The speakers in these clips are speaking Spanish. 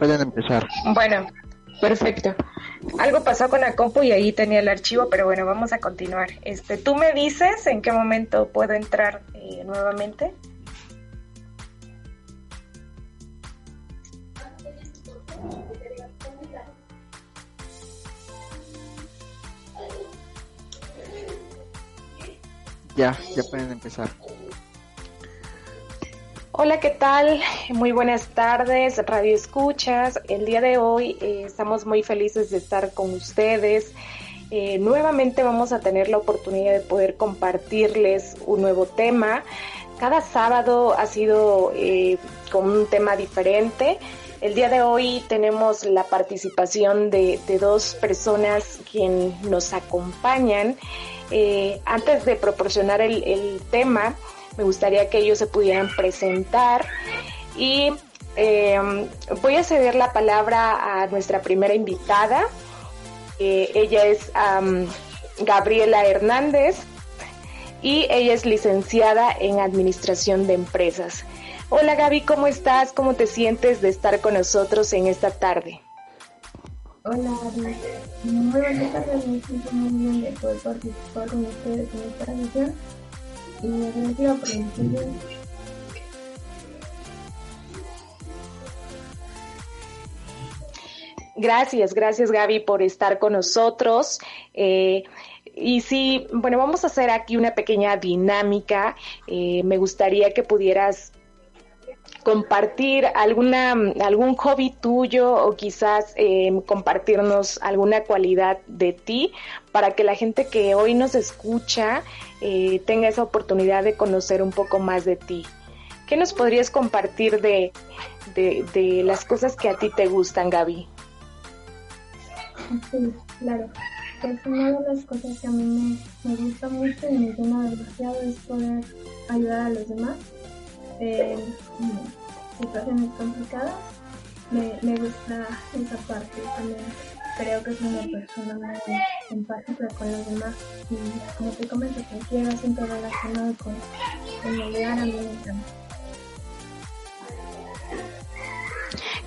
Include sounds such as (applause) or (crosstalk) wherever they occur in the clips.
pueden empezar. Bueno, perfecto. Algo pasó con la compu y ahí tenía el archivo, pero bueno, vamos a continuar. Este, ¿Tú me dices en qué momento puedo entrar eh, nuevamente? Ya, ya pueden empezar. Hola, ¿qué tal? Muy buenas tardes, Radio Escuchas. El día de hoy eh, estamos muy felices de estar con ustedes. Eh, nuevamente vamos a tener la oportunidad de poder compartirles un nuevo tema. Cada sábado ha sido eh, con un tema diferente. El día de hoy tenemos la participación de, dos personas quienes nos acompañan. antes de proporcionar el tema, me gustaría que ellos se pudieran presentar y em, voy a ceder la palabra a nuestra primera invitada. Eh, ella es Gabriela Hernández y ella es licenciada en Administración de Empresas. Hola Gaby, ¿cómo estás? ¿Cómo te sientes de estar con nosotros en esta tarde? Hola, muy buenas muy bien de poder participar con ustedes esta Gracias, gracias Gaby por estar con nosotros. Eh, y sí, bueno, vamos a hacer aquí una pequeña dinámica. Eh, me gustaría que pudieras compartir alguna algún hobby tuyo o quizás eh, compartirnos alguna cualidad de ti para que la gente que hoy nos escucha eh, tenga esa oportunidad de conocer un poco más de ti. ¿Qué nos podrías compartir de, de, las cosas que a ti te gustan, Gaby? Sí, claro. Pues una de las cosas que a mí me, gusta mucho y me llena demasiado es poder ayudar a los demás en situaciones complicadas. Me, me gusta esa parte también creo que es una persona muy empática con los demás y como te comento, cualquiera siempre relacionado con, con ayudar a mí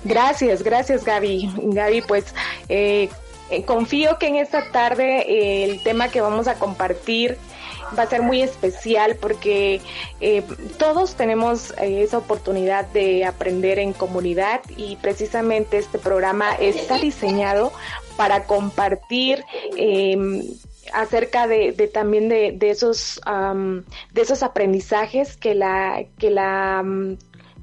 Gracias, gracias Gaby. Gaby, pues eh, eh, confío que en esta tarde eh, el tema que vamos a compartir va a ser muy especial porque eh, todos tenemos eh, esa oportunidad de aprender en comunidad y precisamente este programa está diseñado para compartir em, acerca de, también de, esos de esos aprendizajes que la que la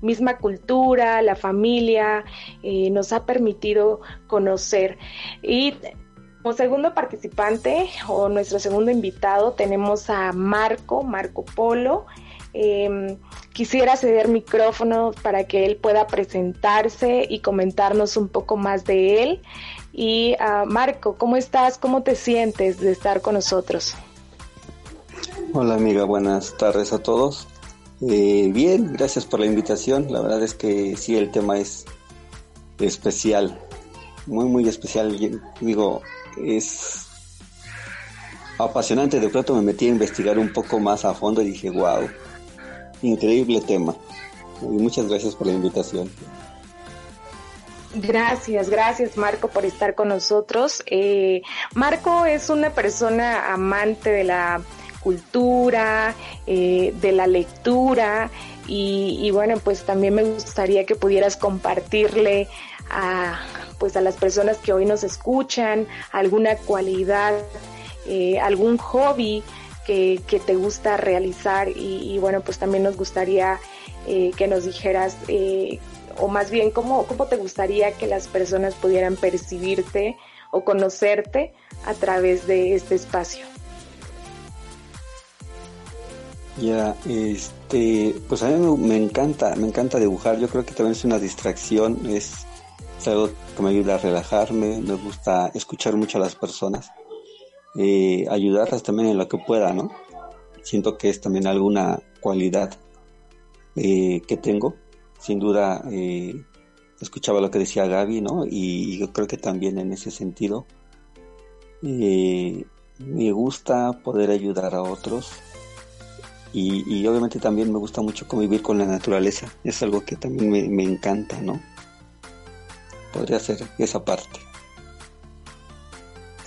misma cultura, la familia eh, nos ha permitido conocer. Y como segundo participante o nuestro segundo invitado tenemos a Marco, Marco Polo. Em, quisiera ceder micrófono para que él pueda presentarse y comentarnos un poco más de él. Y uh, Marco, ¿cómo estás? ¿Cómo te sientes de estar con nosotros? Hola amiga, buenas tardes a todos. Eh, bien, gracias por la invitación. La verdad es que sí, el tema es especial, muy, muy especial. Digo, es apasionante. De pronto me metí a investigar un poco más a fondo y dije, wow, increíble tema. Y muchas gracias por la invitación. Gracias, gracias Marco por estar con nosotros. Eh, Marco es una persona amante de la cultura, eh, de la lectura y, y, bueno, pues también me gustaría que pudieras compartirle a, pues a las personas que hoy nos escuchan, alguna cualidad, eh, algún hobby que, te gusta realizar y, bueno, pues también nos gustaría eh, que nos dijeras, eh, o más bien, ¿cómo, ¿cómo te gustaría que las personas pudieran percibirte o conocerte a través de este espacio? Ya, este, pues a mí me, encanta, me encanta dibujar. Yo creo que también es una distracción, es es algo que me ayuda a relajarme, me gusta escuchar mucho a las personas, eh, ayudarlas también en lo que pueda, ¿no? Siento que es también alguna cualidad eh, que tengo, sin duda eh, escuchaba lo que decía Gaby, ¿no? Y, yo creo que también en ese sentido me gusta poder ayudar a otros y, obviamente también me gusta mucho convivir con la naturaleza, es algo que también me, me encanta, ¿no? Podría ser esa parte.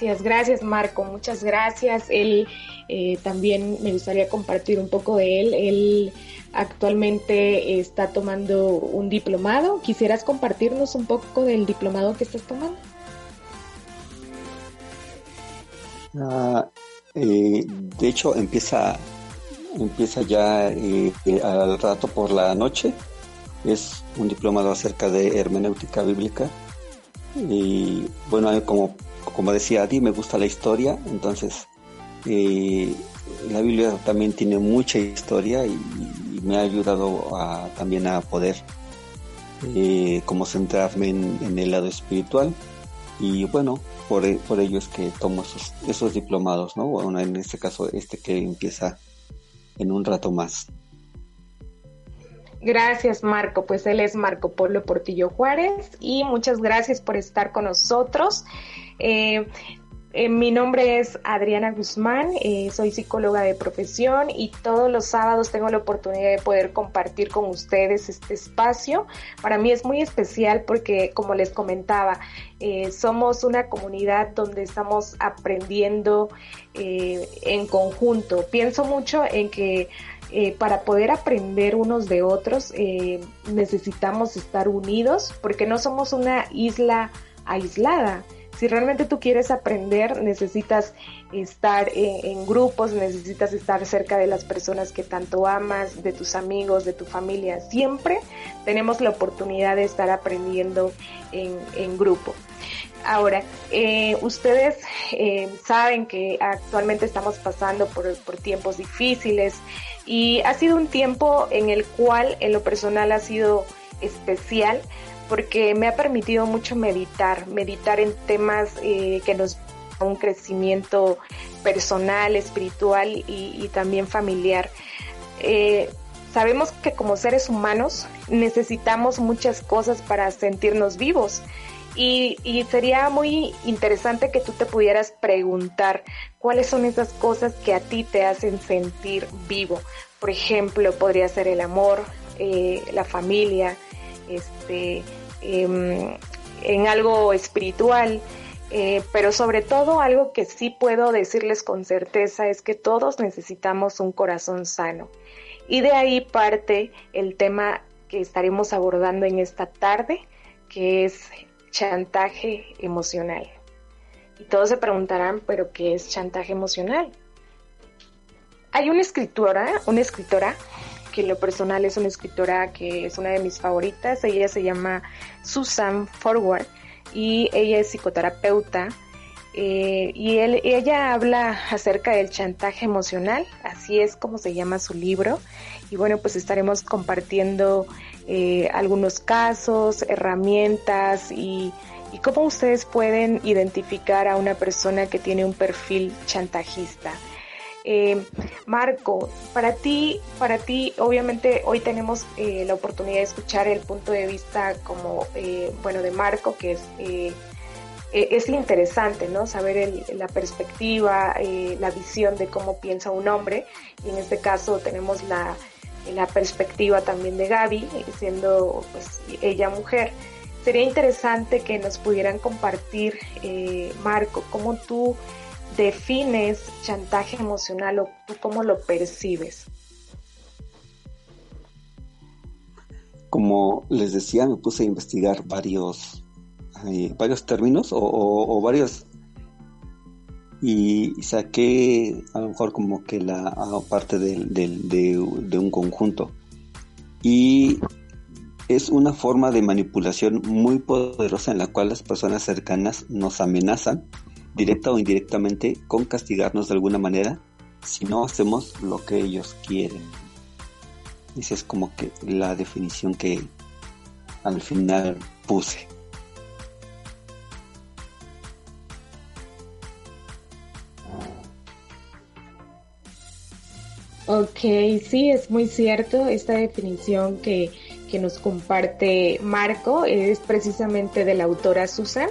Gracias, gracias Marco, muchas gracias. Él eh, también me gustaría compartir un poco de él. Él actualmente está tomando un diplomado. ¿Quisieras compartirnos un poco del diplomado que estás tomando? Ah, eh, de hecho, empieza, empieza ya eh, al rato por la noche. Es un diplomado acerca de hermenéutica bíblica. Y bueno, como como decía Adi, me gusta la historia, entonces la Biblia también tiene mucha historia y, me ha ayudado también a poder eh, como centrarme en, el lado espiritual y bueno, por, por ello es que tomo esos, esos diplomados, ¿no? Bueno, en este caso este que empieza en un rato más. Gracias, Marco. Pues él es Marco Polo Portillo Juárez y muchas gracias por estar con nosotros. Eh, eh, mi nombre es Adriana Guzmán, eh, soy psicóloga de profesión y todos los sábados tengo la oportunidad de poder compartir con ustedes este espacio. Para mí es muy especial porque, como les comentaba, somos una comunidad donde estamos aprendiendo en conjunto. Pienso mucho en que eh, para poder aprender unos de otros eh, necesitamos estar unidos porque no somos una isla aislada. Si realmente tú quieres aprender, necesitas estar en, grupos, necesitas estar cerca de las personas que tanto amas, de tus amigos, de tu familia. Siempre tenemos la oportunidad de estar aprendiendo en, grupo. Ahora, eh, ustedes saben que actualmente estamos pasando por, por tiempos difíciles, y ha sido un tiempo en el cual en lo personal ha sido especial porque me ha permitido mucho meditar, meditar en temas eh, que nos dan un crecimiento personal, espiritual y, también familiar. Eh, sabemos que como seres humanos necesitamos muchas cosas para sentirnos vivos y, sería muy interesante que tú te pudieras preguntar cuáles son esas cosas que a ti te hacen sentir vivo. Por ejemplo, podría ser el amor, eh, la familia, este, em, en algo espiritual, eh, pero sobre todo algo que sí puedo decirles con certeza es que todos necesitamos un corazón sano. Y de ahí parte el tema que estaremos abordando en esta tarde, que es chantaje emocional. Y todos se preguntarán, ¿pero qué es chantaje emocional? Hay una escritora, una escritora que en lo personal es una escritora que es una de mis favoritas. Ella se llama Susan Forward y ella es psicoterapeuta. Eh, y ella habla acerca del chantaje emocional, así es como se llama su libro. Y bueno, pues estaremos compartiendo eh, algunos casos, herramientas y, cómo ustedes pueden identificar a una persona que tiene un perfil chantajista. Eh, Marco, para ti, para ti, obviamente hoy tenemos eh, la oportunidad de escuchar el punto de vista como, bueno, de Marco, que es es interesante, ¿no? Saber la perspectiva, la visión de cómo piensa un hombre. Y en este caso tenemos la, la perspectiva también de Gaby, siendo pues, ella mujer. Sería interesante que nos pudieran compartir, eh, Marco, cómo tú defines chantaje emocional o tú cómo lo percibes. Como les decía, me puse a investigar varios, eh, varios términos o, o varios y saqué a lo mejor como que la parte de, un conjunto. Y es una forma de manipulación muy poderosa en la cual las personas cercanas nos amenazan, directa o indirectamente, con castigarnos de alguna manera si no hacemos lo que ellos quieren. Esa es como que la definición que al final puse. Ok, sí, es muy cierto. Esta definición que, nos comparte Marco es precisamente de la autora Susan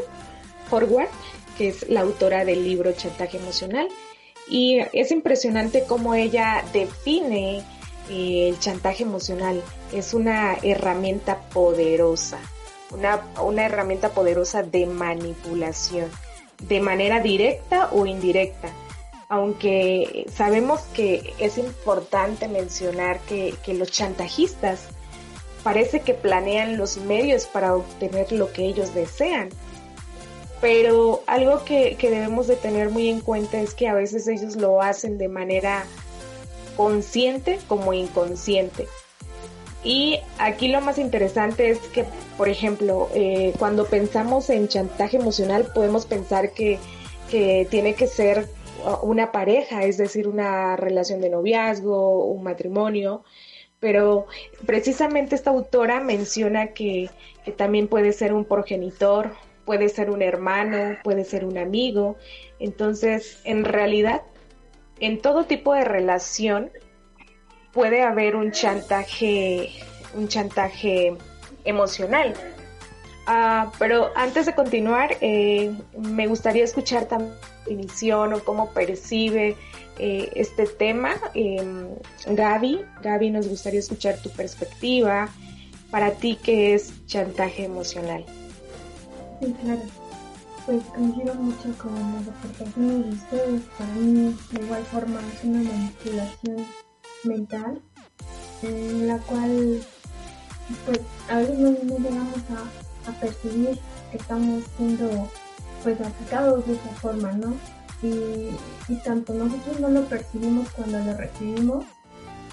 Forward, que es la autora del libro Chantaje Emocional. Y es impresionante cómo ella define eh, el chantaje emocional. Es una herramienta poderosa, una, una herramienta poderosa de manipulación, de manera directa o indirecta. Aunque sabemos que es importante mencionar que, los chantajistas parece que planean los medios para obtener lo que ellos desean. Pero algo que, que, debemos de tener muy en cuenta es que a veces ellos lo hacen de manera consciente como inconsciente. Y aquí lo más interesante es que, por ejemplo, eh, cuando pensamos en chantaje emocional podemos pensar que, que tiene que ser una pareja, es decir, una relación de noviazgo, un matrimonio, pero precisamente esta autora menciona que, que, también puede ser un progenitor, puede ser un hermano, puede ser un amigo. Entonces, en realidad, en todo tipo de relación puede haber un chantaje, un chantaje emocional. Uh, pero antes de continuar, eh, me gustaría escuchar también definición o cómo percibe eh, este tema. Eh, Gaby, Gaby, nos gustaría escuchar tu perspectiva. Para ti, ¿qué es chantaje emocional? Sí, claro. Pues coincido mucho con las aportaciones de ustedes. Para mí, de igual forma, es una manipulación mental en la cual pues a veces no, llegamos a, a, percibir que estamos siendo pues atacados de esa forma, ¿no? Y, y tanto nosotros no lo percibimos cuando lo recibimos,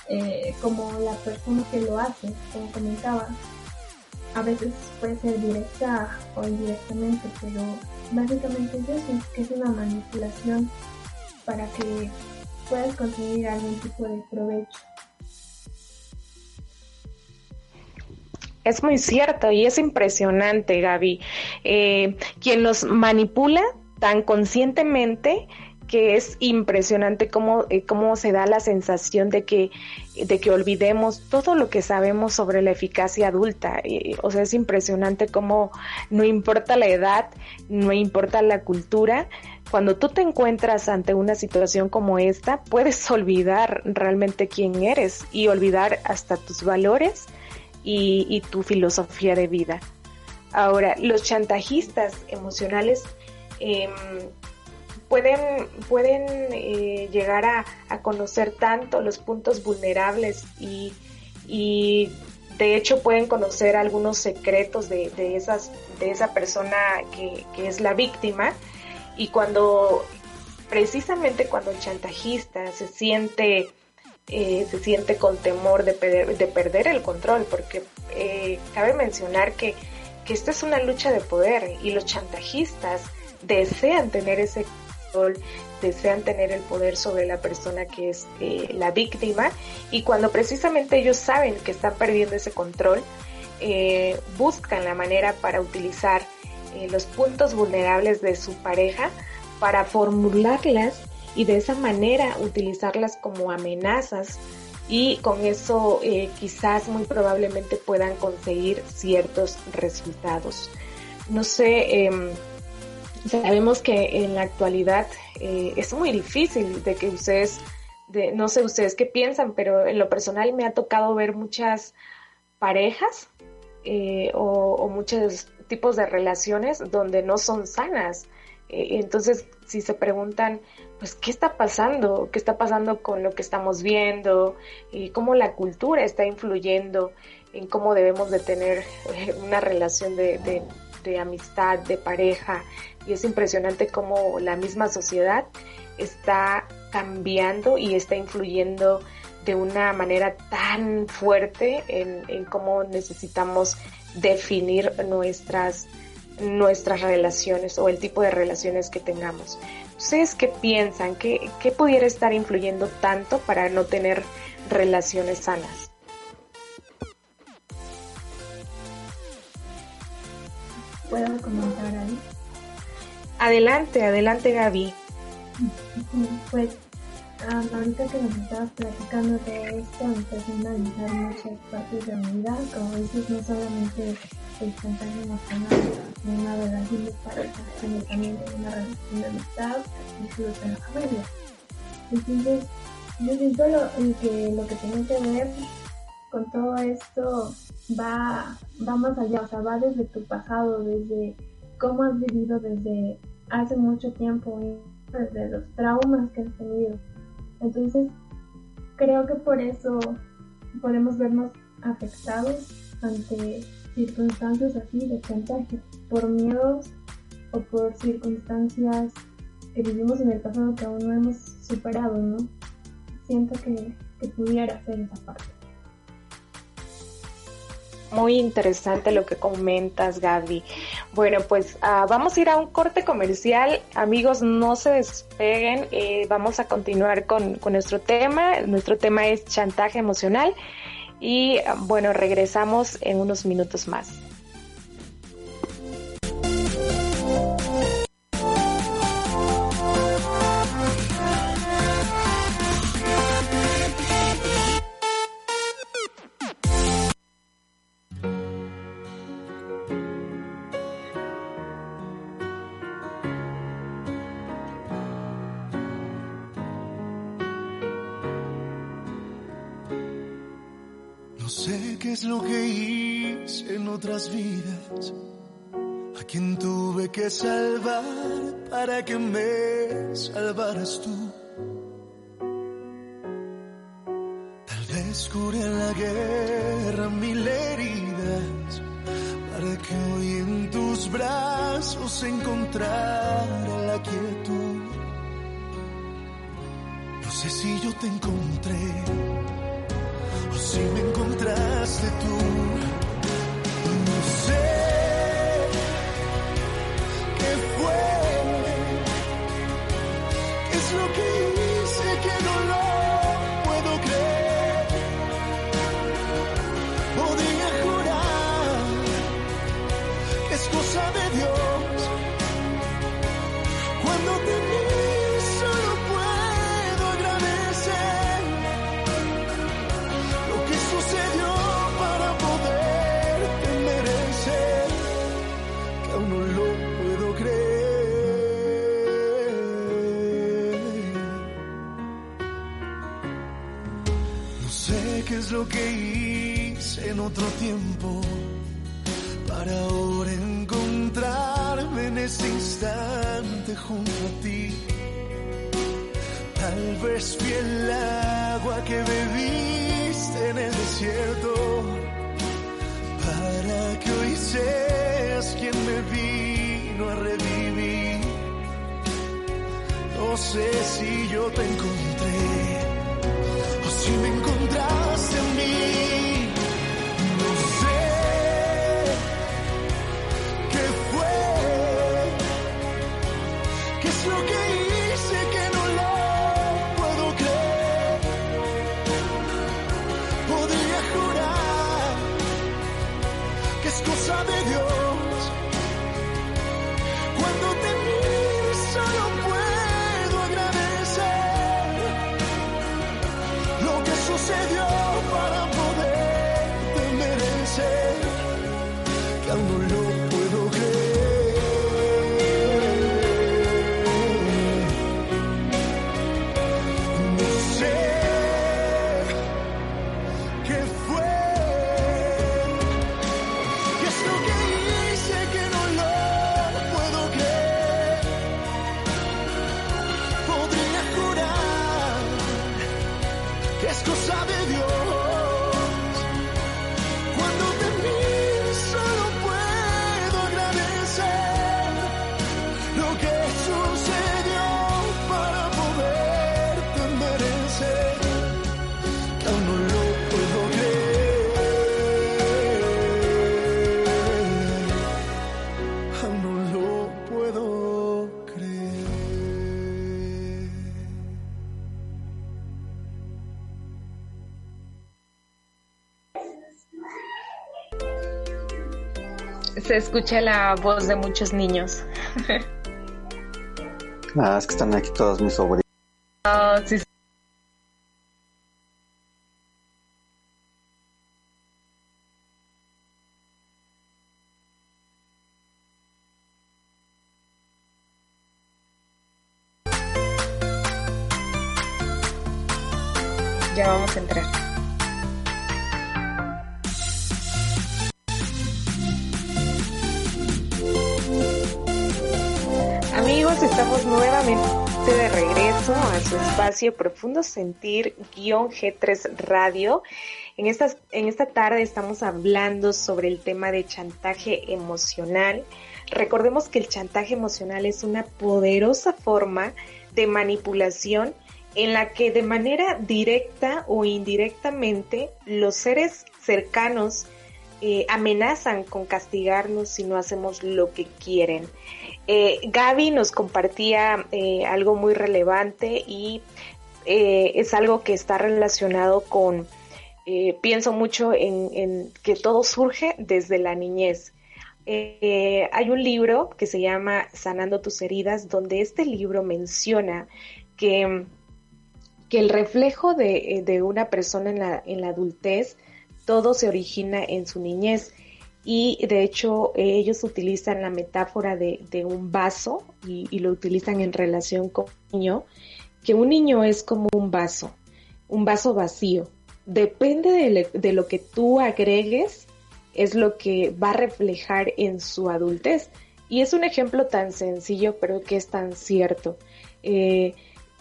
eh, como la persona que lo hace, como comentaba. A veces puede ser directa o indirectamente, pero básicamente es eso, que es una manipulación para que puedas conseguir algún tipo de provecho. Es muy cierto y es impresionante, Gaby. Eh, quien nos manipula tan conscientemente que es impresionante cómo, eh, cómo se da la sensación de que, de que olvidemos todo lo que sabemos sobre la eficacia adulta. o sea, es impresionante cómo no importa la edad, no importa la cultura, cuando tú te encuentras ante una situación como esta, puedes (laughs) olvidar realmente quién eres y olvidar hasta tus valores y, tu filosofía de vida. Ahora, los chantajistas emocionales em, pueden, pueden eh, llegar a, conocer tanto los puntos vulnerables y, de hecho pueden conocer algunos secretos de, esas, de esa persona que, que es la víctima y cuando precisamente cuando el chantajista se siente eh, se siente con temor de, de perder el control, porque eh, cabe mencionar que, que esta es una lucha de poder y los chantajistas desean tener ese control, desean tener el poder sobre la persona que es eh, la víctima y cuando precisamente ellos saben que están perdiendo ese control, buscan la manera para utilizar los puntos vulnerables de su pareja para formularlas y de esa manera utilizarlas como amenazas y con eso eh, quizás muy probablemente puedan conseguir ciertos resultados. No sé, em, sabemos que en la actualidad eh, es muy difícil de que ustedes, de, no sé ustedes qué piensan, pero en lo personal me ha tocado ver muchas parejas eh, o, o muchos tipos de relaciones donde no son sanas. entonces, si se preguntan, pues, ¿qué está pasando? ¿Qué está pasando con lo que estamos viendo? Y cómo la cultura está influyendo en cómo debemos de tener eh, una relación de, amistad, de pareja. Y es impresionante cómo la misma sociedad está cambiando y está influyendo de una manera tan fuerte en, en cómo necesitamos definir nuestras nuestras relaciones o el tipo de relaciones que tengamos. ¿Ustedes qué piensan? ¿Qué, ¿Qué pudiera estar influyendo tanto para no tener relaciones sanas? ¿Puedo comentar ahí? Adelante, adelante Gaby. Pues ahorita que nos estabas platicando de esto, empecé a analizar muchas partes de mi vida, como dices, no solamente el chantaje emocional en una relación de pareja, sino también una relación de amistad, incluso en la familia. Entonces, yo siento lo, que lo que tiene que ver con todo esto va, va más allá, o sea, va desde tu pasado, desde cómo has vivido desde hace mucho tiempo, desde los traumas que has tenido. Entonces, creo que por eso podemos vernos afectados ante circunstancias así de contagio, por miedos o por circunstancias que vivimos en el pasado que aún no hemos superado, ¿no? Siento que, que pudiera ser esa parte. Muy interesante lo que comentas, Gaby. Bueno, pues uh, vamos a ir a un corte comercial. Amigos, no se despeguen. Eh, vamos a continuar con, con nuestro tema. Nuestro tema es chantaje emocional. Y bueno, regresamos en unos minutos más. Es lo que hice en otras vidas? A quien tuve que salvar para que me salvaras tú. Tal vez curé en la guerra mil heridas para que hoy en tus brazos encontrara la quietud. No sé si yo te encontré si me encontraste tú. Lo que hice en otro tiempo para ahora encontrarme en este instante junto a ti. Tal vez fui el agua que bebiste en el desierto para que hoy seas quien me vino a revivir. No sé si yo te encontré si me encontraste Se escucha la voz de muchos niños. Ah, es que están aquí todos mis sobrinos. Sí, sí. Ya vamos a entrar. Estamos nuevamente de regreso a su espacio Profundo Sentir G3 Radio. En esta, en esta tarde estamos hablando sobre el tema de chantaje emocional. Recordemos que el chantaje emocional es una poderosa forma de manipulación en la que de manera directa o indirectamente los seres cercanos eh, amenazan con castigarnos si no hacemos lo que quieren. Eh, Gaby nos compartía eh, algo muy relevante y eh, es algo que está relacionado con, pienso mucho en, que todo surge desde la niñez. hay un libro que se llama Sanando tus heridas, donde este libro menciona que, que el reflejo de, una persona en la, en la adultez, todo se origina en su niñez y de hecho ellos utilizan la metáfora de, un vaso y, lo utilizan en relación con un niño, que un niño es como un vaso, un vaso vacío. Depende de, de lo que tú agregues, es lo que va a reflejar en su adultez. Y es un ejemplo tan sencillo, pero que es tan cierto. Eh,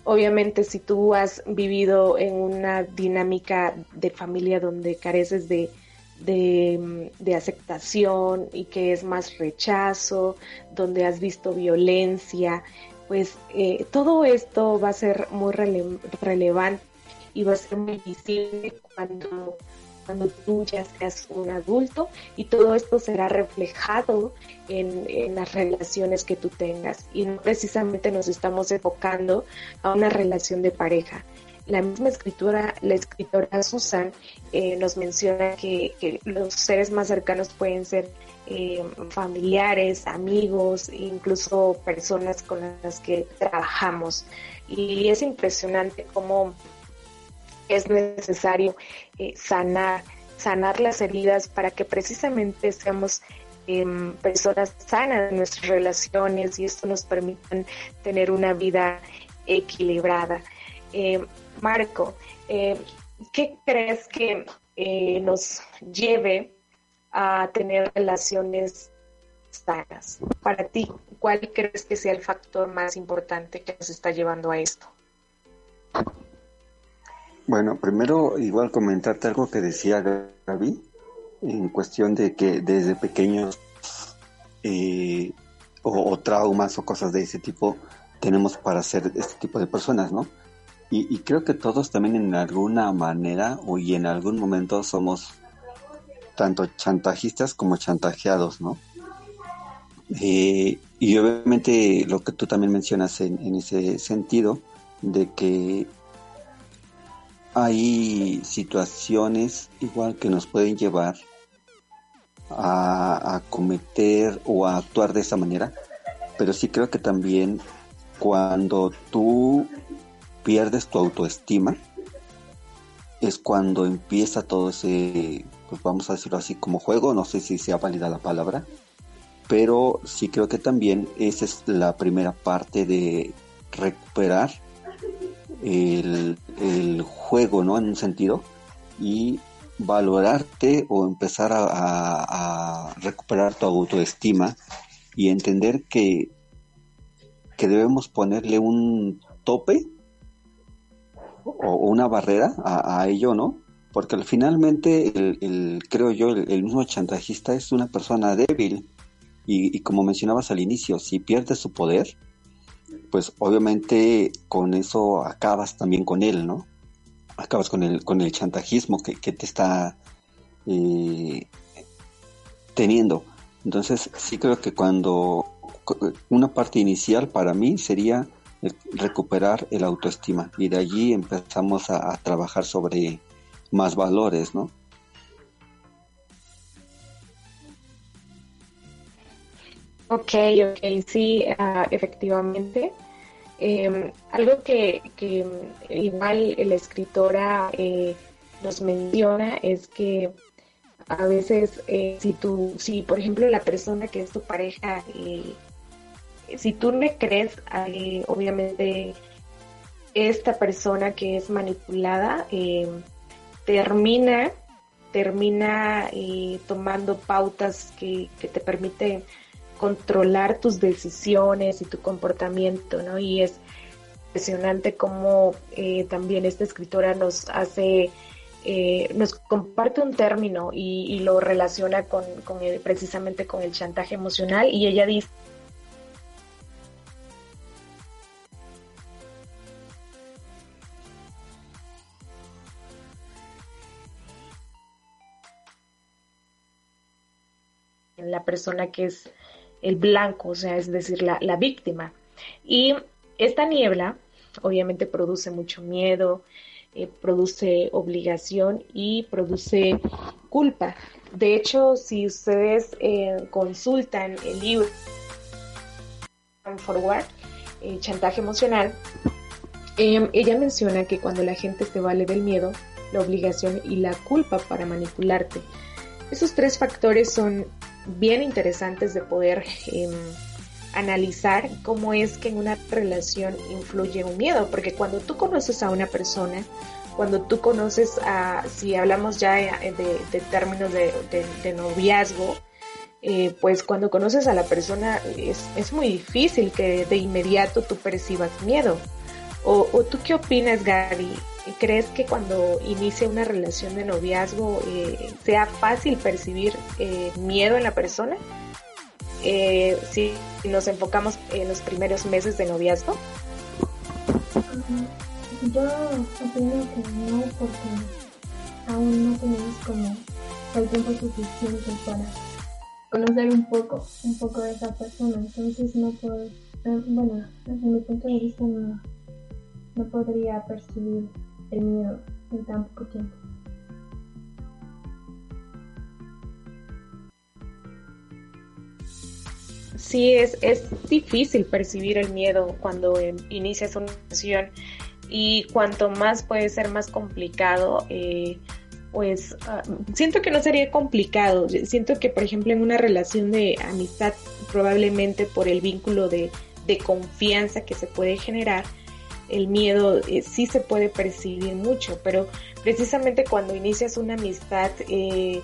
obviamente, si tú has vivido en una dinámica de familia donde careces de, de, aceptación y que es más rechazo, donde has visto violencia, pues eh, todo esto va a ser muy relevante y va a ser muy visible cuando, cuando tú ya seas un adulto y todo esto será reflejado en, en las relaciones que tú tengas. Y no precisamente nos estamos enfocando a una relación de pareja, la misma escritura, la escritora Susan eh, nos menciona que, los seres más cercanos pueden ser eh, familiares, amigos, incluso personas con las que trabajamos. Y es impresionante cómo es necesario eh, sanar, sanar las heridas para que precisamente seamos em, personas sanas en nuestras relaciones y esto nos permita tener una vida equilibrada. Marco, eh, ¿qué crees que eh, nos lleve a tener relaciones sanas? Para ti, ¿cuál crees que sea el factor más importante que nos está llevando a esto? Bueno, primero igual comentarte algo que decía Gaby en cuestión de que desde pequeños eh, o, o, traumas o cosas de ese tipo tenemos para ser este tipo de personas, ¿no? Y, creo que todos también en alguna manera o y en algún momento somos tanto chantajistas como chantajeados, ¿no? Eh, y obviamente lo que tú también mencionas en, en, ese sentido, de que hay situaciones igual que nos pueden llevar a, a cometer o a actuar de esa manera, pero sí creo que también cuando tú pierdes tu autoestima, es cuando empieza todo ese, pues vamos a decirlo así, como juego, no sé si sea válida la palabra, pero sí creo que también esa es la primera parte de recuperar el, juego, ¿no? En un sentido, y valorarte o empezar a, a recuperar tu autoestima y entender que, que debemos ponerle un tope o, una barrera a, ello, ¿no? Porque finalmente, el, creo yo, el, mismo chantajista es una persona débil. Y, como mencionabas al inicio, si pierde su poder, pues obviamente con eso acabas también con él, ¿no? Acabas con el, con el chantajismo que, te está eh, teniendo. Entonces sí creo que cuando una parte inicial para mí sería recuperar el autoestima y de allí empezamos a, trabajar sobre más valores, ¿no? Ok, ok, sí, ah, efectivamente. Em, algo que, que, igual la escritora eh, nos menciona es que a veces eh, si tú, si por ejemplo la persona que es tu pareja eh, si tú me crees, obviamente esta persona que es manipulada eh, termina termina eh, tomando pautas que, te permiten controlar tus decisiones y tu comportamiento, ¿no? Y es impresionante cómo eh, también esta escritora nos hace, nos comparte un término y, lo relaciona con, precisamente con el chantaje emocional y ella dice la persona que es el blanco, o sea, es decir, la, la víctima. Y esta niebla obviamente produce mucho miedo, eh, produce obligación y produce culpa. De hecho, si ustedes eh, consultan el libro Forward, eh, chantaje emocional, em, ella menciona que cuando la gente se vale del miedo, la obligación y la culpa para manipularte, esos tres factores son bien interesantes de poder em, analizar cómo es que en una relación influye un miedo, porque cuando tú conoces a una persona, cuando tú conoces a, si hablamos ya de, términos de, noviazgo, eh, pues cuando conoces a la persona es, es, muy difícil que de inmediato tú percibas miedo. O, tú qué opinas, Gaby? ¿Crees que cuando inicia una relación de noviazgo eh, sea fácil percibir eh, miedo en la persona? Eh, si nos enfocamos en los primeros meses de noviazgo? Yo opino que no, porque aún no tenemos como el tiempo suficiente para conocer un poco, un poco de esa persona. Entonces no puedo, eh, bueno, desde mi punto de vista no, no podría percibir el miedo en tan poco tiempo. sí es, es difícil percibir el miedo cuando em, inicias una relación y cuanto más puede ser más complicado, eh, pues ah, siento que no sería complicado. Siento que, por ejemplo, en una relación de amistad, probablemente por el vínculo de, de confianza que se puede generar, el miedo eh, sí se puede percibir mucho, pero precisamente cuando inicias una amistad, eh,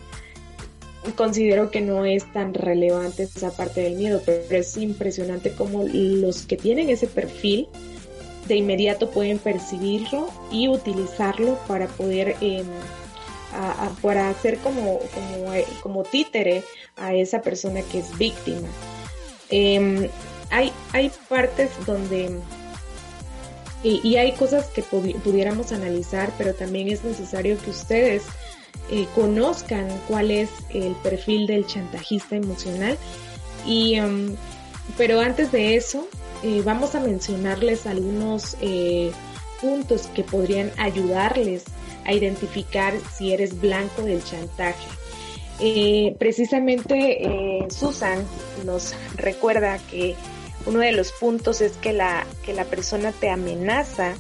considero que no es tan relevante esa parte del miedo, pero es impresionante cómo los que tienen ese perfil de inmediato pueden percibirlo y utilizarlo para poder em, para hacer como, como, eh, como, títere a esa persona que es víctima. Em, hay, hay partes donde y, hay cosas que pudiéramos analizar, pero también es necesario que ustedes eh, conozcan cuál es el perfil del chantajista emocional. Y, em, pero antes de eso, eh, vamos a mencionarles algunos eh, puntos que podrían ayudarles a identificar si eres blanco del chantaje. precisamente Susan nos recuerda que uno de los puntos es que la, que la persona te amenaza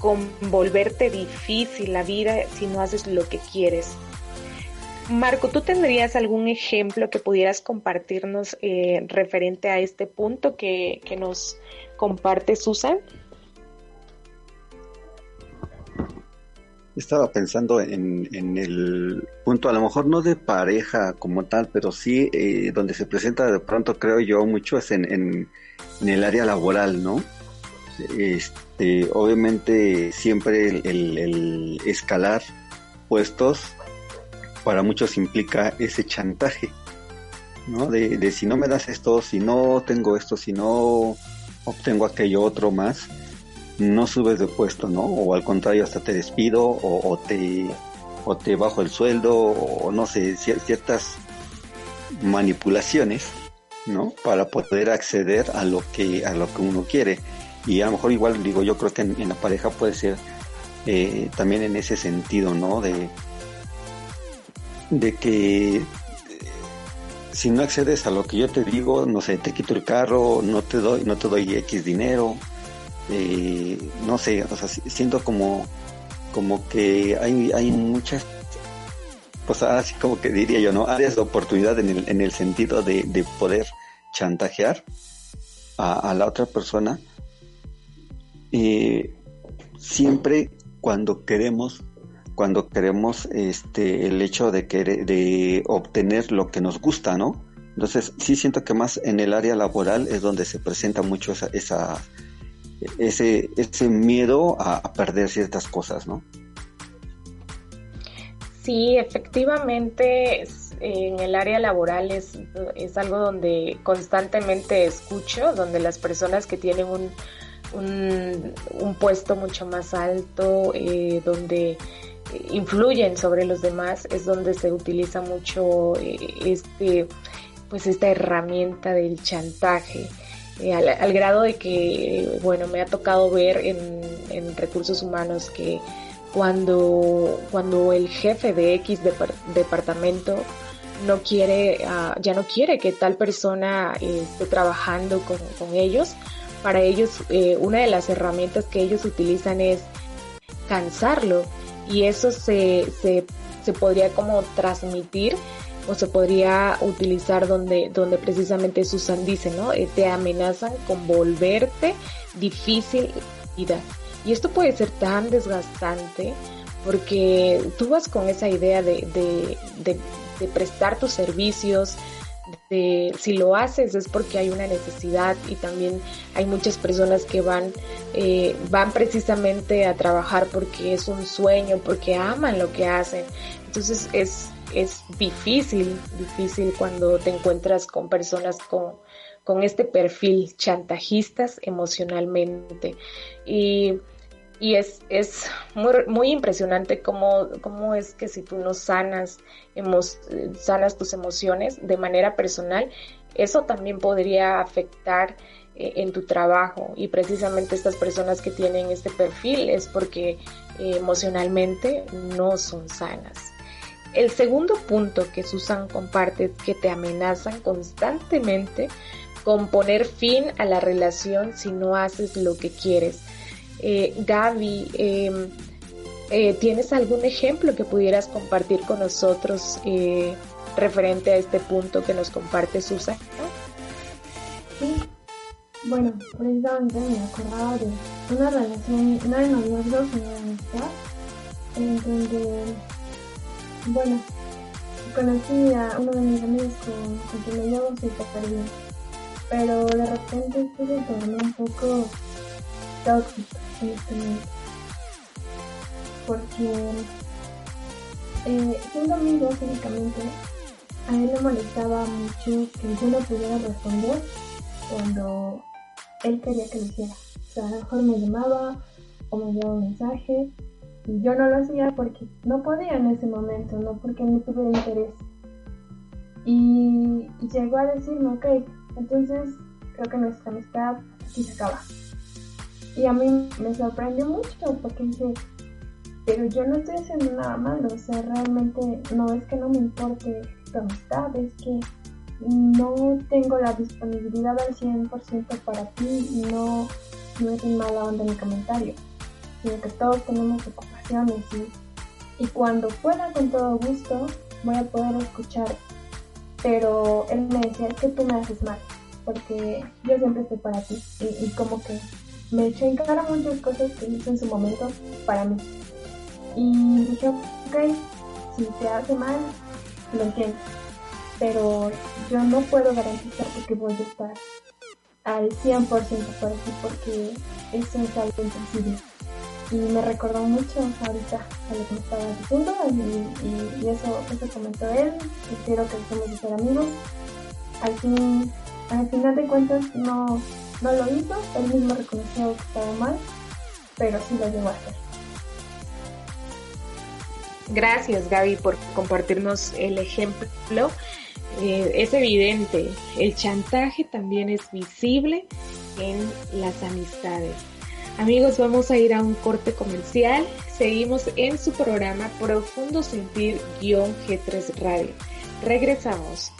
con volverte difícil la vida si no haces lo que quieres. Marco, ¿tú tendrías algún ejemplo que pudieras compartirnos eh, referente a este punto que, nos comparte Susan? Estaba pensando en, el punto, a lo mejor no de pareja como tal, pero sí eh, donde se presenta de pronto, creo yo, mucho es en, en, en el área laboral, ¿no? Este, obviamente siempre el, escalar puestos para muchos implica ese chantaje, ¿no? De, si no me das esto, si no tengo esto, si no obtengo aquello otro más, no subes de puesto, ¿no? O al contrario, hasta te despido o, te o te bajo el sueldo o no sé, ciertas manipulaciones, ¿no? Para poder acceder a lo que a lo que uno quiere y a lo mejor igual digo yo creo que en, la pareja puede ser eh, también en ese sentido no de de que si no accedes a lo que yo te digo no sé te quito el carro no te doy no te doy x dinero eh, no sé siento como como que hay hay muchas pues así como que diría yo no áreas de oportunidad en el, en el sentido de, de poder chantajear a, a la otra persona. Eh, siempre cuando queremos cuando queremos este el hecho de querer, de obtener lo que nos gusta no Entonces, sí siento que más en el área laboral es donde se presenta mucho esa, esa ese, ese miedo a, perder ciertas cosas, ¿no? Sí, efectivamente, en el área laboral es, es algo donde constantemente escucho, donde las personas que tienen un, un, puesto mucho más alto, eh, donde influyen sobre los demás, es donde se utiliza mucho eh, este pues esta herramienta del chantaje. Eh, al, grado de que, bueno, me ha tocado ver en, recursos humanos que cuando, cuando el jefe de X departamento no quiere, ah, ya no quiere que tal persona esté trabajando con, ellos, para ellos eh, una de las herramientas que ellos utilizan es cansarlo. Y eso se, se, se podría como transmitir o se podría utilizar donde, donde precisamente Susan dice, ¿no? Eh, te amenazan con volverte difícil vida. Y esto puede ser tan desgastante porque tú vas con esa idea de, de, de, prestar tus servicios, de, si lo haces es porque hay una necesidad y también hay muchas personas que van, eh, van precisamente a trabajar porque es un sueño, porque aman lo que hacen. Entonces es, es difícil, difícil cuando te encuentras con personas con, con este perfil chantajistas emocionalmente. Y, y es, es muy, muy impresionante cómo, cómo, es que si tú no sanas, sanas tus emociones de manera personal, eso también podría afectar eh, en tu trabajo. Y precisamente estas personas que tienen este perfil es porque eh, emocionalmente no son sanas. El segundo punto que Susan comparte es que te amenazan constantemente con poner fin a la relación si no haces lo que quieres. Eh, Gaby, em, eh, ¿tienes algún ejemplo que pudieras compartir con nosotros eh, referente a este punto que nos comparte Susan? Sí, bueno, precisamente me acordaba de una relación, no de noviazgo, de amistad, en donde bueno, conocí a uno de mis amigos con, quien me llevo súper bien, pero de repente esto se tornó un poco tóxico en este momento. Porque eh, siendo amigos únicamente, a él le molestaba mucho que yo no pudiera responder cuando él quería que lo hiciera. O sea, a lo mejor me llamaba o me enviaba un mensaje y yo no lo hacía porque no podía en ese momento, no porque no tuve interés. Y, llegó a decirme, ok, entonces creo que nuestra amistad aquí se acaba. Y a mí me sorprendió mucho porque dije, pero yo no estoy haciendo nada malo, o sea, realmente no es que no me importe tu amistad, es que no tengo la disponibilidad al 100% para ti y no, no es mala onda mi comentario, sino que todos tenemos y, cuando pueda con todo gusto voy a poder escuchar. Pero él me decía, que tú me haces mal, porque yo siempre estoy para ti. Y, como que me echó en cara muchas cosas que hizo en su momento para mí. Y dije, ok, si te hace mal, lo entiendo. Pero yo no puedo garantizarte que voy a estar al 100% por ti porque es algo imposible y me recordó mucho ahorita a lo que me estaba diciendo y, eso, eso comentó él quiero que dejemos de ser amigos. Al, fin, al final de cuentas no, no lo hizo, él mismo reconoció que estaba mal, pero sí lo llegó a hacer. Gracias Gaby por compartirnos el ejemplo. Eh, es evidente, el chantaje también es visible en las amistades. Amigos, vamos a ir a un corte comercial. Seguimos en su programa Profundo Sentir-G3 Radio. Regresamos.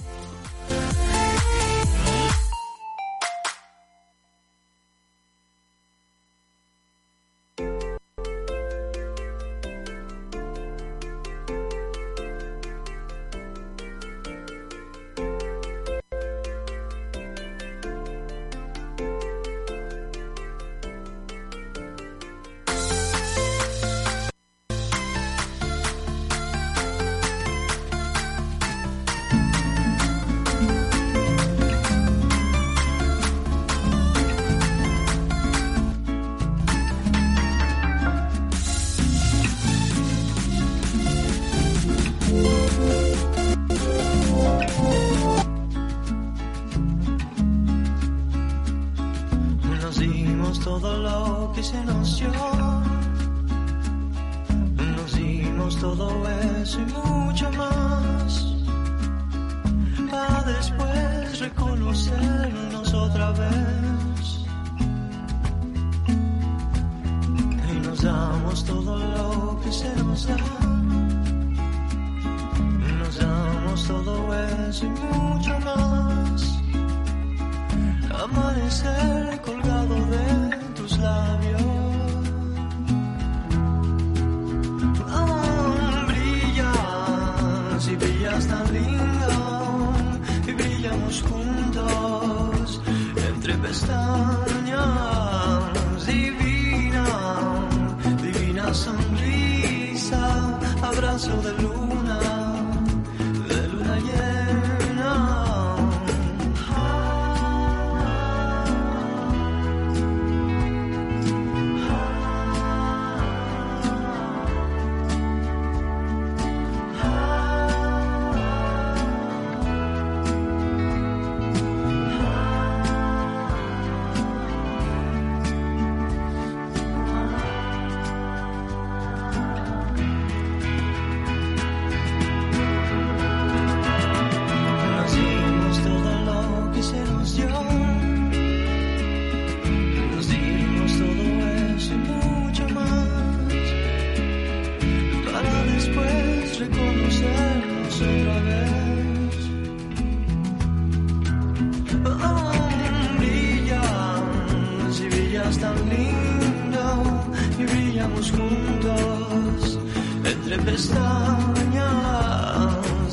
Juntos entre pestañas.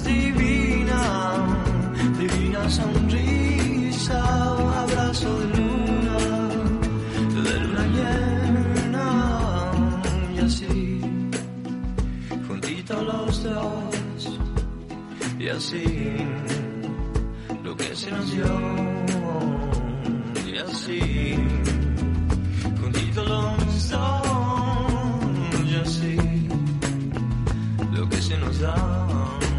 Divina, divina sonrisa, abrazo de luna, de luna llena. Y así, juntitos los dos, y así, lo que se nos dio, y así, juntitos los dos, se nos da.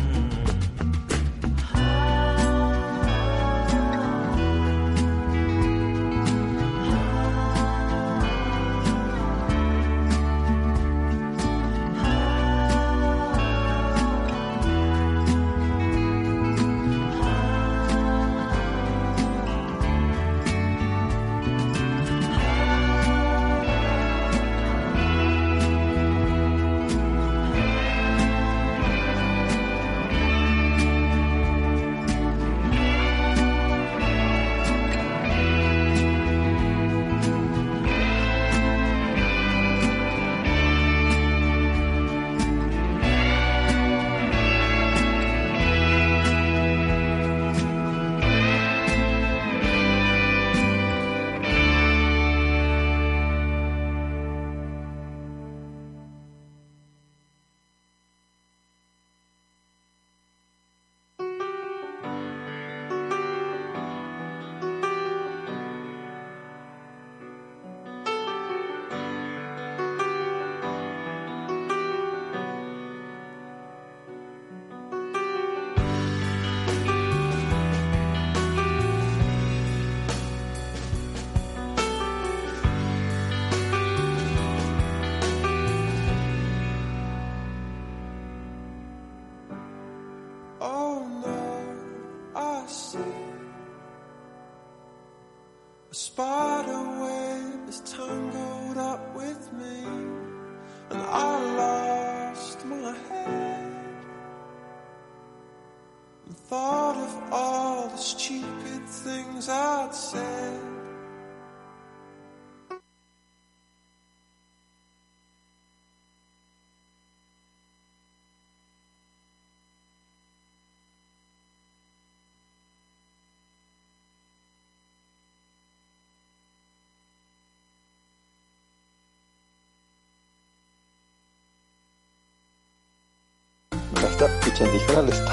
Escuchando, híjole, está,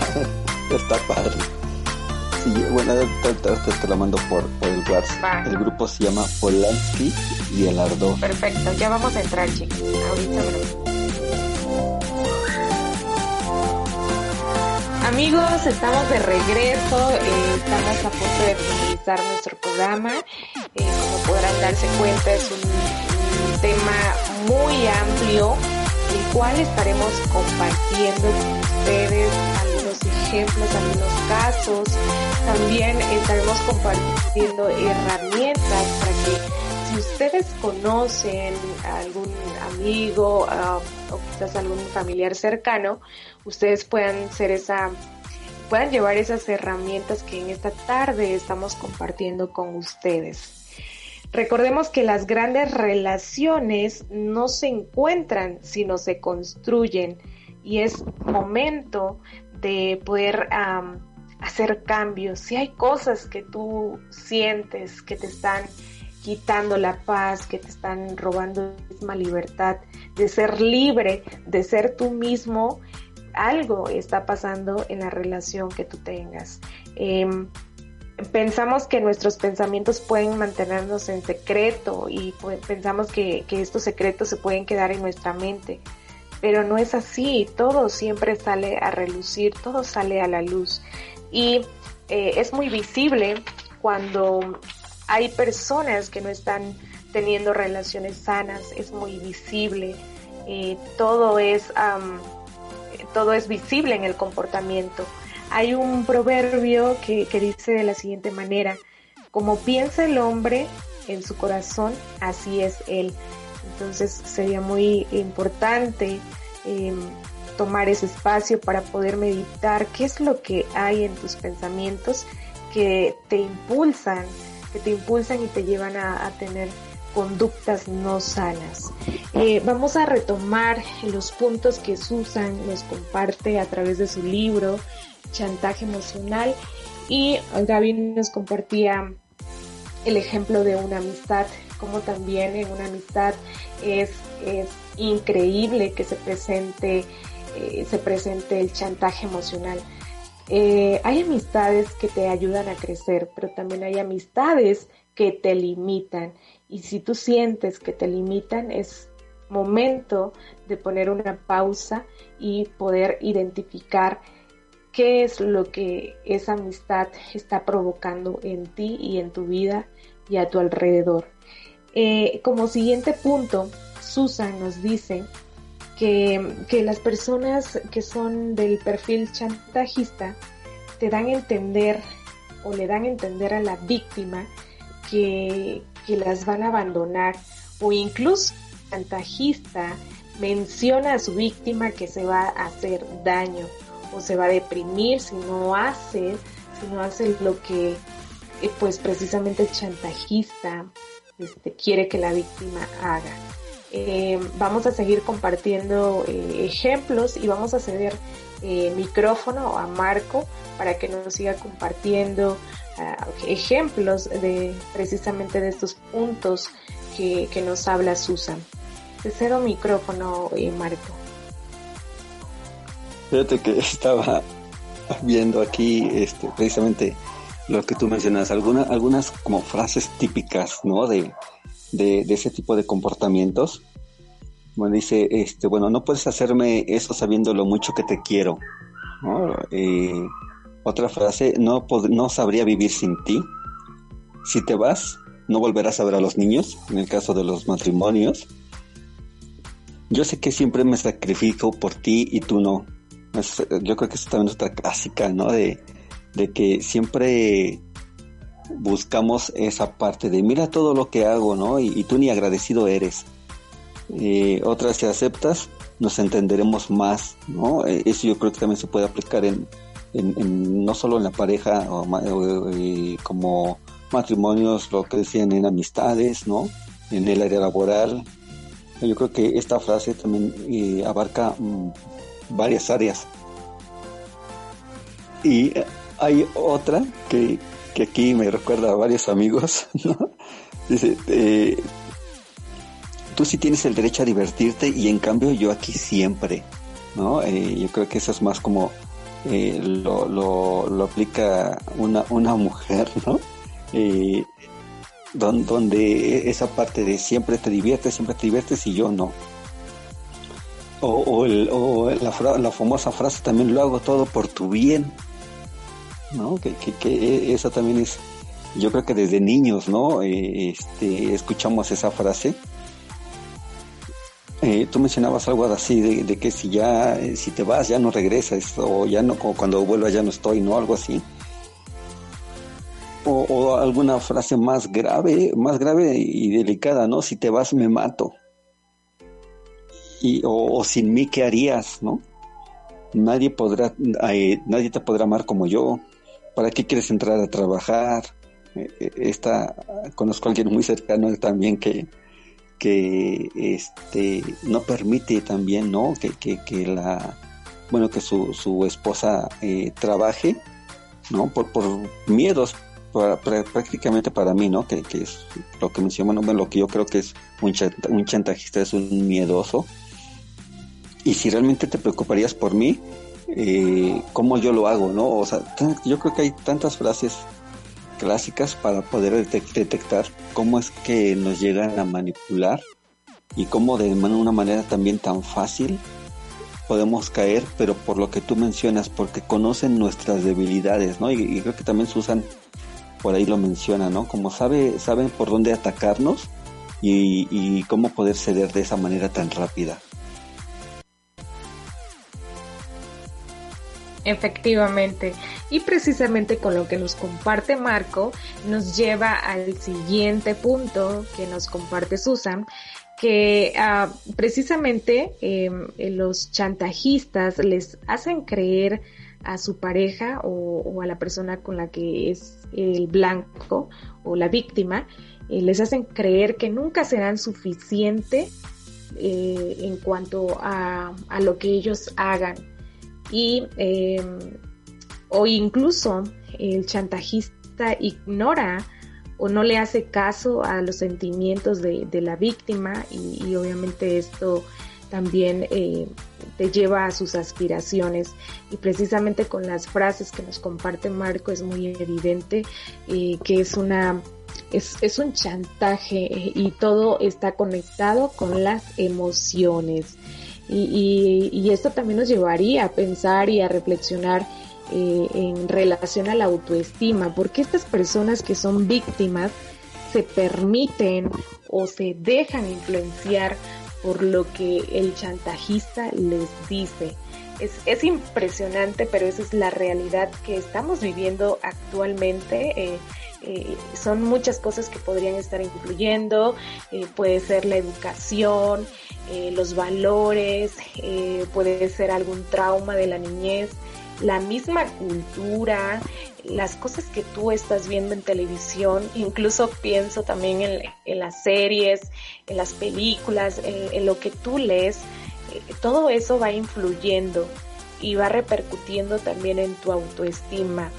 (laughs) está padre. Sí, bueno, te la mando por, por el WhatsApp. El grupo se llama Polanski y el Ardor. Perfecto, ya vamos a entrar, chicos. Ahorita Amigos, estamos de regreso, eh, estamos a punto de finalizar nuestro programa. Eh, como podrán darse cuenta, es un, un tema muy amplio. El cual estaremos compartiendo ustedes algunos ejemplos, algunos casos. También estaremos compartiendo herramientas para que si ustedes conocen a algún amigo uh, o quizás algún familiar cercano, ustedes puedan ser esa puedan llevar esas herramientas que en esta tarde estamos compartiendo con ustedes. Recordemos que las grandes relaciones no se encuentran, sino se construyen y es momento de poder hacer cambios. Si hay cosas que tú sientes que te están quitando la paz, que te están robando la misma libertad de ser libre, de ser tú mismo, algo está pasando en la relación que tú tengas. Eh, pensamos que nuestros pensamientos pueden mantenernos en secreto y pensamos que, estos secretos se pueden quedar en nuestra mente, pero no es así, todo siempre sale a relucir, todo sale a la luz y eh, es muy visible cuando hay personas que no están teniendo relaciones sanas, es muy visible, todo es... Um, todo es visible en el comportamiento. Hay un proverbio que, que, dice de la siguiente manera, como piensa el hombre en su corazón, así es él. Entonces sería muy importante eh, tomar ese espacio para poder meditar qué es lo que hay en tus pensamientos que te impulsan, que te impulsan y te llevan a, a tener conductas no sanas. Eh, vamos a retomar los puntos que Susan nos comparte a través de su libro, Chantaje Emocional, y Gaby nos compartía el ejemplo de una amistad, como también en una amistad es, es increíble que se presente, eh, se presente el chantaje emocional. Eh, hay amistades que te ayudan a crecer, pero también hay amistades que te limitan y si tú sientes que te limitan, es momento de poner una pausa y poder identificar qué es lo que esa amistad está provocando en ti y en tu vida y a tu alrededor. Eh, como siguiente punto, Susan nos dice que, que las personas que son del perfil chantajista te dan a entender o le dan a entender a la víctima que, que las van a abandonar. O incluso el chantajista menciona a su víctima que se va a hacer daño o se va a deprimir si no hace, si no hace lo que eh, pues precisamente el chantajista este, quiere que la víctima haga. Eh, vamos a seguir compartiendo eh, ejemplos y vamos a ceder micrófono a Marco para que nos siga compartiendo ejemplos de precisamente de estos puntos que, que nos habla Susan. Te micrófono, eh, Marco. Fíjate que (laughs) estaba viendo aquí este, precisamente lo que tú mencionas, algunas algunas como frases típicas, ¿no? De, de, ese tipo de comportamientos. Bueno, dice, este, bueno, no puedes hacerme eso sabiendo lo mucho que te quiero. Eh, otra frase, no, no sabría vivir sin ti. Si te vas, no volverás a ver a los niños, en el caso de los matrimonios. Yo sé que siempre me sacrifico por ti y tú no. yo creo que eso también es otra clásica, ¿no? De, de que siempre buscamos esa parte de mira todo lo que hago, ¿no? Y, tú ni agradecido eres. Eh, otra, si aceptas, nos entenderemos más, ¿no? Eh, eso yo creo que también se puede aplicar en, en, no solo en la pareja o, como matrimonios, lo que decían en amistades, ¿no? En el área laboral. Yo creo que esta frase también eh, abarca mm, varias áreas. Y hay otra que, que, aquí me recuerda a varios amigos, (laughs) ¿no? Dice, eh, tú sí tienes el derecho a divertirte y en cambio yo aquí siempre, ¿no? Eh, yo creo que eso es más como eh, lo, lo, aplica una, una mujer, (laughs) ¿no? Eh, donde, esa parte de siempre te diviertes, siempre te diviertes y yo no. O, la, la, famosa frase también lo hago todo por tu bien, ¿no? Que, que, esa también es, yo creo que desde niños, ¿no? Eh, este, escuchamos esa frase. eh, tú mencionabas algo así de, de, que si ya, eh, si te vas ya no regresas o ya no, cuando vuelvas ya no estoy, ¿no? Algo así. O, o, alguna frase más grave, más grave y delicada, ¿no? Si te vas me mato. Y, o, o sin mí, ¿qué harías, no? Nadie podrá, eh, nadie te podrá amar como yo. ¿Para qué quieres entrar a trabajar? Eh, eh, esta, conozco a alguien muy cercano también que, que este no permite también no que, que, que la bueno que su, su esposa eh, trabaje no por, por miedos para, prácticamente para mí no que, que, es lo que mencionó lo que yo creo que es un, un chantajista es un miedoso. Y si realmente te preocuparías por mí eh, cómo yo lo hago no o sea yo creo que hay tantas frases clásicas para poder detectar cómo es que nos llegan a manipular y cómo de una manera también tan fácil podemos caer, pero por lo que tú mencionas, porque conocen nuestras debilidades, ¿no? Y, creo que también Susan por ahí lo menciona, ¿no? Como sabe, saben por dónde atacarnos y cómo poder ceder de esa manera tan rápida. Efectivamente. Y precisamente con lo que nos comparte Marco, nos lleva al siguiente punto que nos comparte Susan, que uh, precisamente eh, los chantajistas les hacen creer a su pareja o, a la persona con la que es el blanco o la víctima, les hacen creer que nunca serán suficiente eh, en cuanto a lo que ellos hagan y eh, o incluso el chantajista ignora o no le hace caso a los sentimientos de, de la víctima y, obviamente esto también eh, te lleva a sus aspiraciones y precisamente con las frases que nos comparte Marco es muy evidente eh, que es una es, es, un chantaje y todo está conectado con las emociones. Y, y, y, esto también nos llevaría a pensar y a reflexionar eh, en relación a la autoestima, porque estas personas que son víctimas se permiten o se dejan influenciar por lo que el chantajista les dice. Es, es impresionante, pero esa es la realidad que estamos viviendo actualmente. Eh, eh, son muchas cosas que podrían estar incluyendo, puede ser la educación, eh, los valores, eh, puede ser algún trauma de la niñez, la misma cultura, las cosas que tú estás viendo en televisión, incluso pienso también en, las series, en las películas, en, en lo que tú lees, eh, todo eso va influyendo y va repercutiendo también en tu autoestima.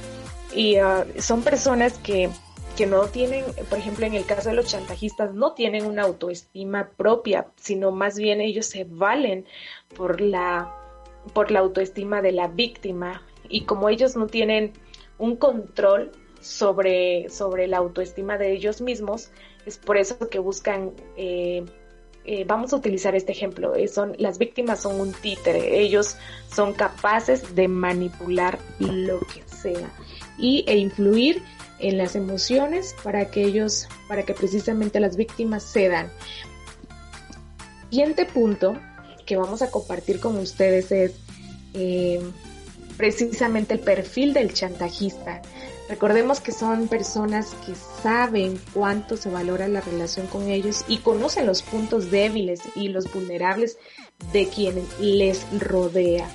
Y uh, son personas que, que no tienen, por ejemplo, en el caso de los chantajistas, no tienen una autoestima propia, sino más bien ellos se valen por la, por la autoestima de la víctima. Y como ellos no tienen un control sobre, sobre la autoestima de ellos mismos, es por eso que buscan eh, eh, vamos a utilizar este ejemplo, eh, son, las víctimas son un títere, ellos son capaces de manipular lo que sea y, e influir en las emociones para que ellos, para que precisamente las víctimas cedan. Siguiente punto que vamos a compartir con ustedes es eh, precisamente el perfil del chantajista. Recordemos que son personas que saben cuánto se valora la relación con ellos y conocen los puntos débiles y los vulnerables de quien les rodea.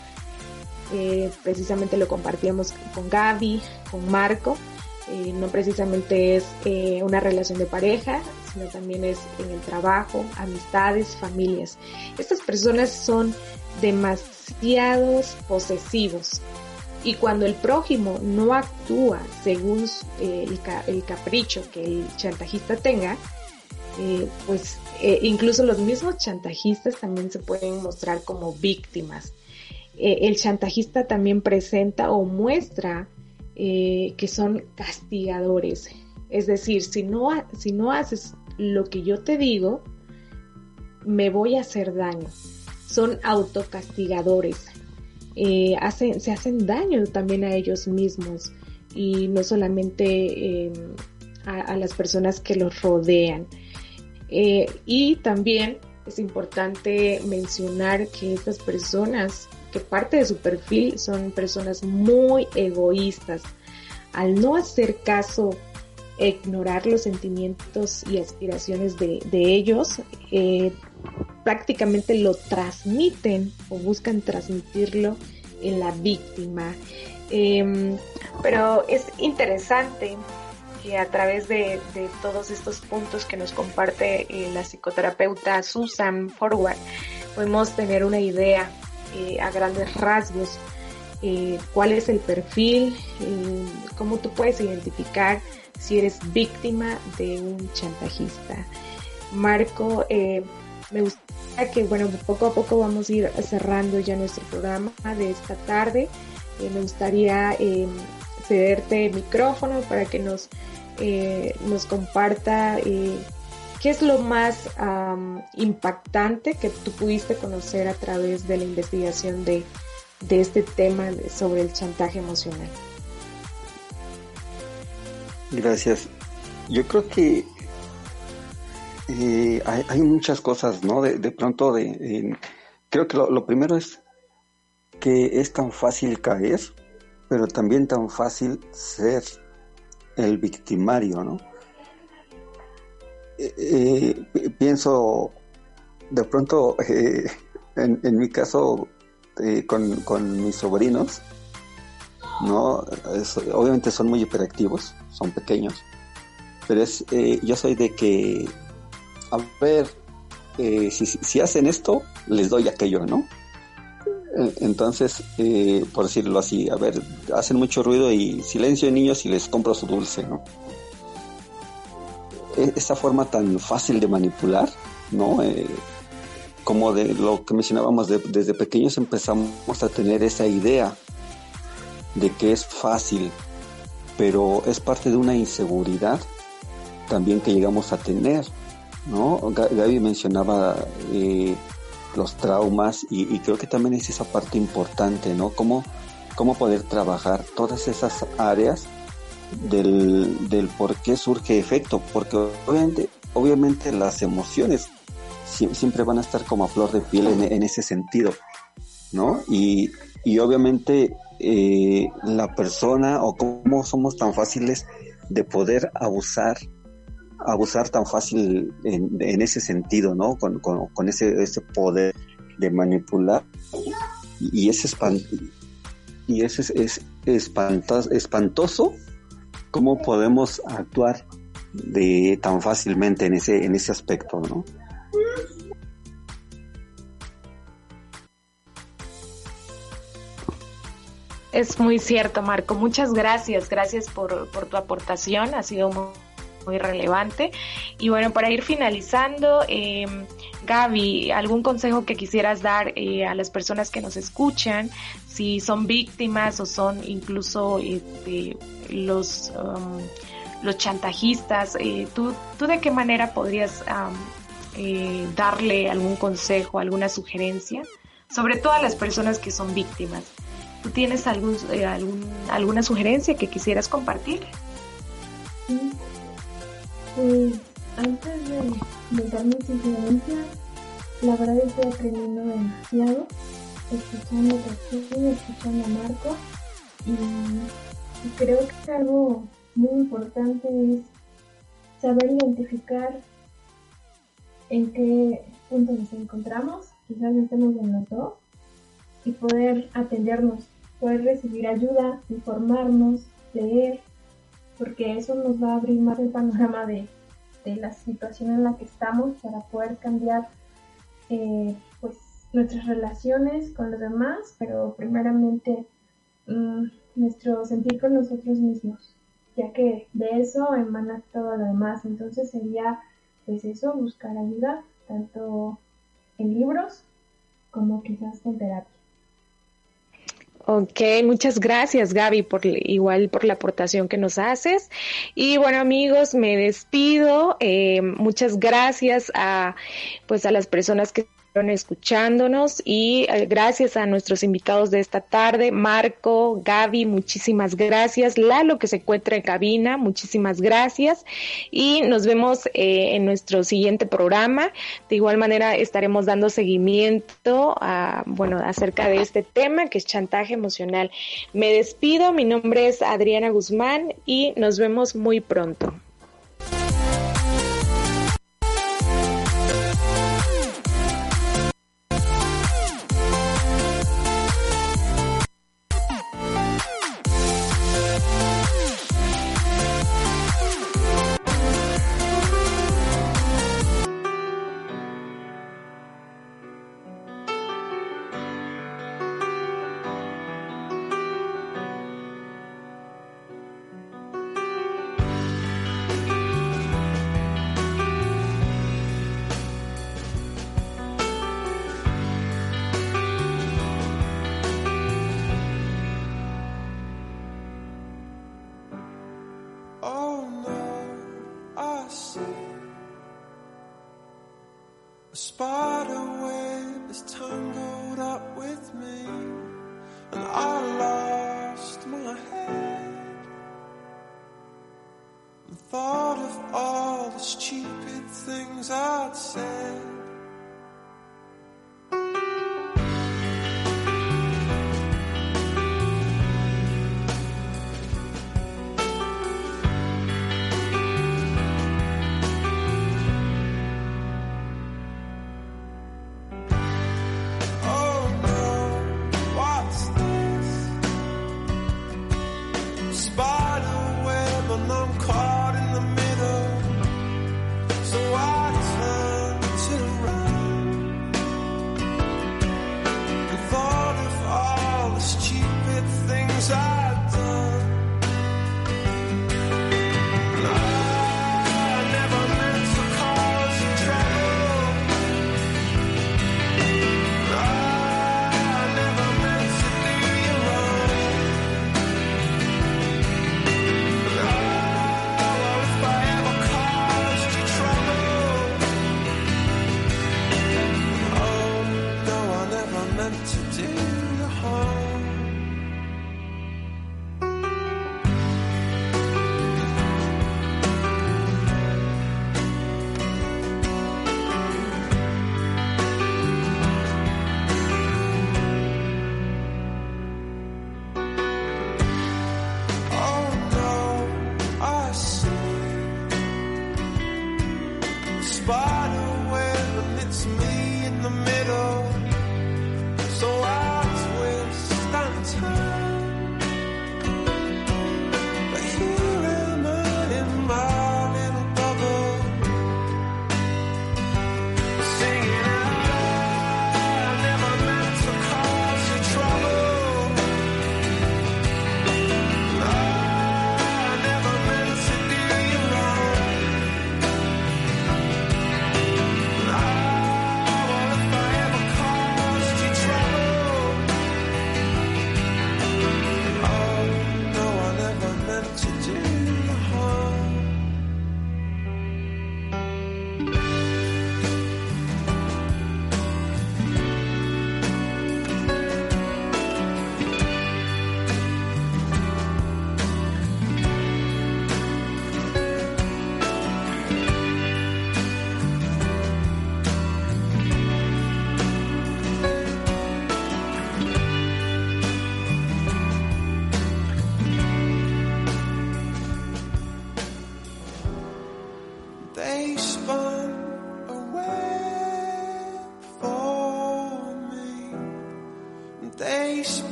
Eh, precisamente lo compartíamos con Gaby, con Marco. Eh, no precisamente es eh, una relación de pareja, sino también es en el trabajo, amistades, familias. Estas personas son demasiados posesivos y cuando el prójimo no actúa según eh, el, el, capricho que el chantajista tenga, pues incluso los mismos chantajistas también se pueden mostrar como víctimas. el chantajista también presenta o muestra que son castigadores. Es decir, si no, si no haces lo que yo te digo, me voy a hacer daño. Son autocastigadores eh, hacen, se hacen daño también a ellos mismos y no solamente eh, a, a, las personas que los rodean. Eh, y también es importante mencionar que estas personas, que parte de su perfil son personas muy egoístas. Al no hacer caso, ignorar los sentimientos y aspiraciones de, ellos, eh, prácticamente lo transmiten o buscan transmitirlo en la víctima. Em, pero es interesante que a través de, todos estos puntos que nos comparte eh, la psicoterapeuta Susan Forward, podemos tener una idea eh, a grandes rasgos eh, cuál es el perfil, cómo tú puedes identificar si eres víctima de un chantajista. Marco, me gustaría que, bueno, poco a poco vamos a ir cerrando ya nuestro programa de esta tarde. me gustaría cederte el micrófono para que nos eh, nos comparta eh, qué es lo más impactante que tú pudiste conocer a través de la investigación de, este tema sobre el chantaje emocional. Gracias. Yo creo que eh, hay, muchas cosas, ¿no? De, pronto, de, creo que lo, primero es que es tan fácil caer, pero también tan fácil ser el victimario, ¿no? Eh, eh, pienso, de pronto, eh, en, mi caso, con, mis sobrinos, ¿no? obviamente son muy hiperactivos, son pequeños, pero es, yo soy de que, a ver, si, si hacen esto, les doy aquello, ¿no? Entonces, eh, por decirlo así, a ver, hacen mucho ruido y silencio niños y les compro su dulce, ¿no? E, esa forma tan fácil de manipular, ¿no? Eh, como de lo que mencionábamos, desde pequeños empezamos a tener esa idea de que es fácil, pero es parte de una inseguridad también que llegamos a tener, ¿no? Gaby mencionaba eh, los traumas y, creo que también es esa parte importante, ¿no? Cómo, cómo poder trabajar todas esas áreas del, del por qué surge efecto, porque obviamente, obviamente las emociones siempre van a estar como a flor de piel en, ese sentido, ¿no? Y, y obviamente eh, la persona o cómo somos tan fáciles de poder abusar abusar tan fácil en, ese sentido, ¿no? Con, ese, ese, poder de manipular y y es, espantoso, espantoso cómo podemos actuar de tan fácilmente en ese en ese aspecto, ¿no? Es muy cierto, Marco. Muchas gracias. Gracias por, por tu aportación. Ha sido muy relevante. Y bueno, para ir finalizando, eh, Gaby, ¿algún consejo que quisieras dar eh, a las personas que nos escuchan, si son víctimas o son incluso este, los, um, los chantajistas? Eh, ¿tú, ¿Tú de qué manera podrías eh, darle algún consejo, alguna sugerencia? Sobre todo a las personas que son víctimas. ¿Tú tienes algún, algún, alguna sugerencia que quisieras compartir? Pues antes de, de dar mis sugerencias, la verdad estoy aprendiendo demasiado, escuchando y escuchando a Marco, y, creo que algo muy importante es saber identificar en qué punto nos encontramos, quizás estemos en los dos, y poder atendernos, poder recibir ayuda, informarnos, leer, porque eso nos va a abrir más el panorama de, la situación en la que estamos para poder cambiar eh, nuestras relaciones con los demás, pero primeramente mm, nuestro sentir con nosotros mismos, ya que de eso emana todo lo demás. Entonces sería pues eso, buscar ayuda, tanto en libros como quizás con terapia. Ok, muchas gracias Gaby por igual por la aportación que nos haces. Y bueno amigos, me despido. Eh, muchas gracias a pues a las personas que escuchándonos y eh, gracias a nuestros invitados de esta tarde, Marco, Gaby, muchísimas gracias, Lalo que se encuentra en cabina, muchísimas gracias y nos vemos eh, en nuestro siguiente programa. De igual manera estaremos dando seguimiento bueno, acerca de este tema que es chantaje emocional. Me despido, mi nombre es Adriana Guzmán y nos vemos muy pronto.